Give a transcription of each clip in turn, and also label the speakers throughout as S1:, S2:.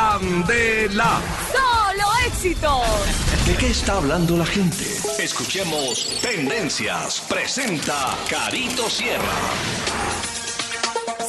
S1: Candela.
S2: ¡Solo éxitos!
S1: ¿De qué está hablando la gente? Escuchemos Tendencias. Presenta Carito Sierra.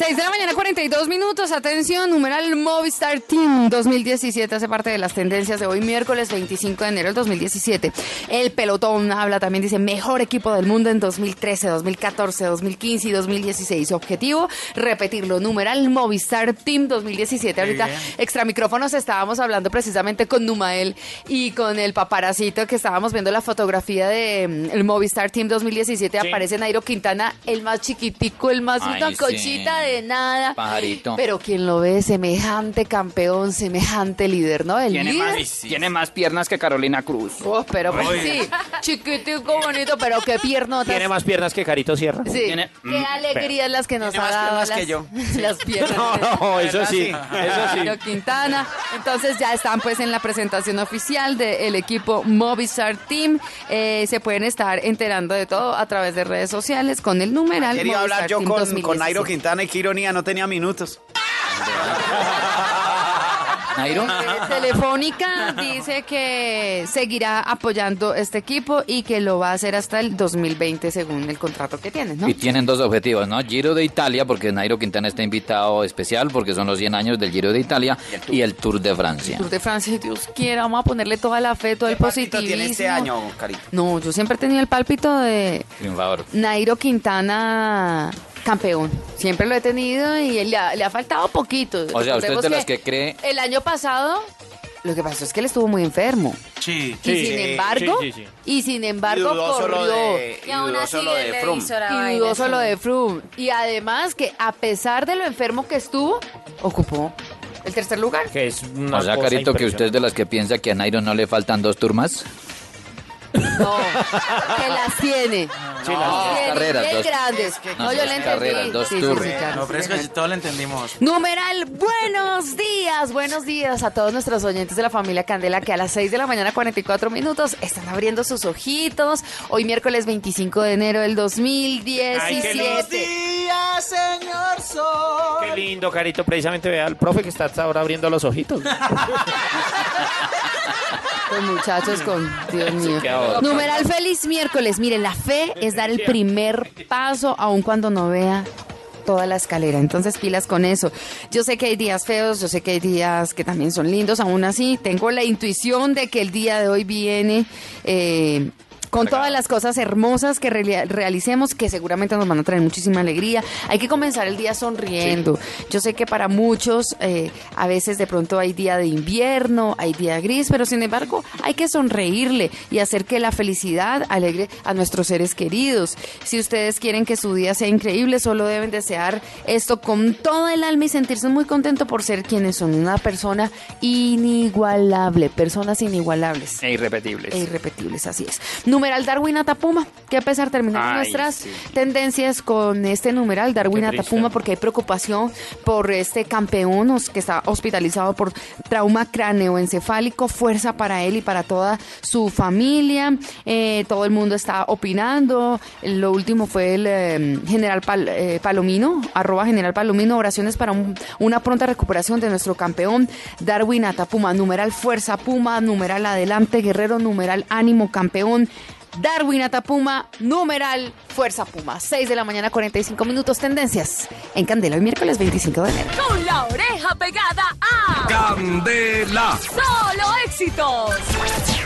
S2: 6 de la mañana, 42 minutos. Atención, numeral Movistar Team 2017 hace parte de las tendencias de hoy, miércoles 25 de enero del 2017. El pelotón habla también, dice, mejor equipo del mundo en 2013, 2014, 2015 y 2016. Objetivo, repetirlo. Numeral Movistar Team 2017. Ahorita, extra micrófonos, estábamos hablando precisamente con Numael y con el paparacito que estábamos viendo la fotografía de mm, el Movistar Team 2017. Aparece Nairo Quintana, el más chiquitico, el más
S3: Ay,
S2: una
S3: sí.
S2: cochita de nada.
S3: Pajarito.
S2: Pero quien lo ve, semejante campeón, semejante líder, ¿no? El
S3: Tiene
S2: líder.
S3: más, tiene más piernas que Carolina Cruz.
S2: Oh, pero pues, sí, chiquitico, bonito, pero qué piernotas.
S4: Tiene más piernas que Carito Sierra.
S2: Sí,
S3: tiene-
S2: qué
S3: mm,
S2: alegrías las que nos
S5: Tiene
S2: ha
S5: más
S2: dado
S5: piernas
S2: las,
S5: que yo.
S2: las piernas.
S4: No, no, eso sí, eso sí.
S2: Nairo Quintana. Entonces ya están pues en la presentación oficial del equipo Movistar Team. Eh, se pueden estar enterando de todo a través de redes sociales con el numeral
S5: Quería
S2: Movistar
S5: hablar yo
S2: Team
S5: con,
S2: 2017.
S5: con Nairo Quintana y qué ironía, no tenía minutos.
S3: Nairo.
S2: Eh, Telefónica dice que seguirá apoyando este equipo y que lo va a hacer hasta el 2020 según el contrato que tiene, ¿no?
S3: Y tienen dos objetivos, ¿no? Giro de Italia, porque Nairo Quintana está invitado especial, porque son los 100 años del Giro de Italia, y el Tour de Francia.
S2: Tour de Francia, Dios quiera, vamos a ponerle toda la fe, todo el
S5: ¿Qué pálpito
S2: positivismo.
S5: tiene este año, Carito?
S2: No, yo siempre he tenido el pálpito de
S3: Triunfador.
S2: Nairo Quintana campeón. Siempre lo he tenido y él le ha, le ha faltado poquito.
S3: O sea, usted es de las que cree-
S2: El año pasado, lo que pasó es que él estuvo muy enfermo.
S5: Sí.
S2: y sin embargo,
S4: sí, sí, sí.
S2: y sin
S5: Y
S2: embargo
S5: solo
S2: corrió.
S5: de, y
S6: Y aún
S5: dudó
S6: así
S5: solo de
S6: le
S2: Y dudó solo de Froome. Y además que a pesar de lo enfermo que estuvo, ocupó el tercer lugar.
S4: Que es una
S3: O sea,
S4: cosa
S3: Carito, que usted es de las que piensa que a Nairo no le faltan dos turmas.
S2: No, que las tiene.
S4: Sí,
S3: No,
S4: la-
S3: dos
S2: Tiene,
S3: carreras,
S2: bien
S3: dos-
S2: grandes.
S3: no,
S2: No, yo
S3: dos
S2: le entendí.
S3: carreras, dos
S2: Sí, sí,
S3: tours.
S2: sí, claro,
S5: No,
S2: sí,
S5: pero es
S2: le
S5: que todo lo entendimos.
S2: Numeral, buenos días, buenos días a todos nuestros oyentes de la familia Candela que a las 6 de la mañana 44 minutos están abriendo sus ojitos. Hoy miércoles 25 de enero del 2017.
S5: días, señor Sol.
S4: Qué lindo, Carito. Precisamente vea al profe que está hasta ahora abriendo los ojitos.
S2: Muchachos, con Dios mío. Numeral feliz miércoles. Miren, la fe es dar el primer paso aun cuando no vea toda la escalera. Entonces, pilas con eso. Yo sé que hay días feos, yo sé que hay días que también son lindos. Aún así, tengo la intuición de que el día de hoy viene. eh, con todas las cosas hermosas que reali- realicemos, que seguramente nos van a traer muchísima alegría. Hay que comenzar el día sonriendo. Yo sé que para muchos eh, a veces de pronto hay día de invierno, hay día gris, pero sin embargo hay que sonreírle y hacer que la felicidad alegre a nuestros seres queridos. Si ustedes quieren que su día sea increíble, solo deben desear esto con toda el alma y sentirse muy contento por ser quienes son. Una persona inigualable, personas inigualables.
S3: E irrepetibles.
S2: E irrepetibles, así es. Numeral Darwin Atapuma, que a pesar terminamos
S3: Ay,
S2: nuestras
S3: sí.
S2: tendencias con este numeral Darwin
S4: Qué.
S2: Atapuma porque hay preocupación por este campeón que está hospitalizado por trauma cráneoencefálico, fuerza para él y para toda su familia. Eh, todo el mundo está opinando. Lo último fue el eh, general Pal- eh, Palomino, arroba general Palomino, oraciones para un- una pronta recuperación de nuestro campeón Darwin Atapuma, numeral fuerza Puma, numeral adelante guerrero, numeral ánimo campeón. Darwin Atapuma, numeral Fuerza Puma. 6 de la mañana, 45 minutos. Tendencias en Candela, hoy miércoles 25 de enero.
S6: Con la oreja pegada a
S1: Candela.
S6: Solo éxitos.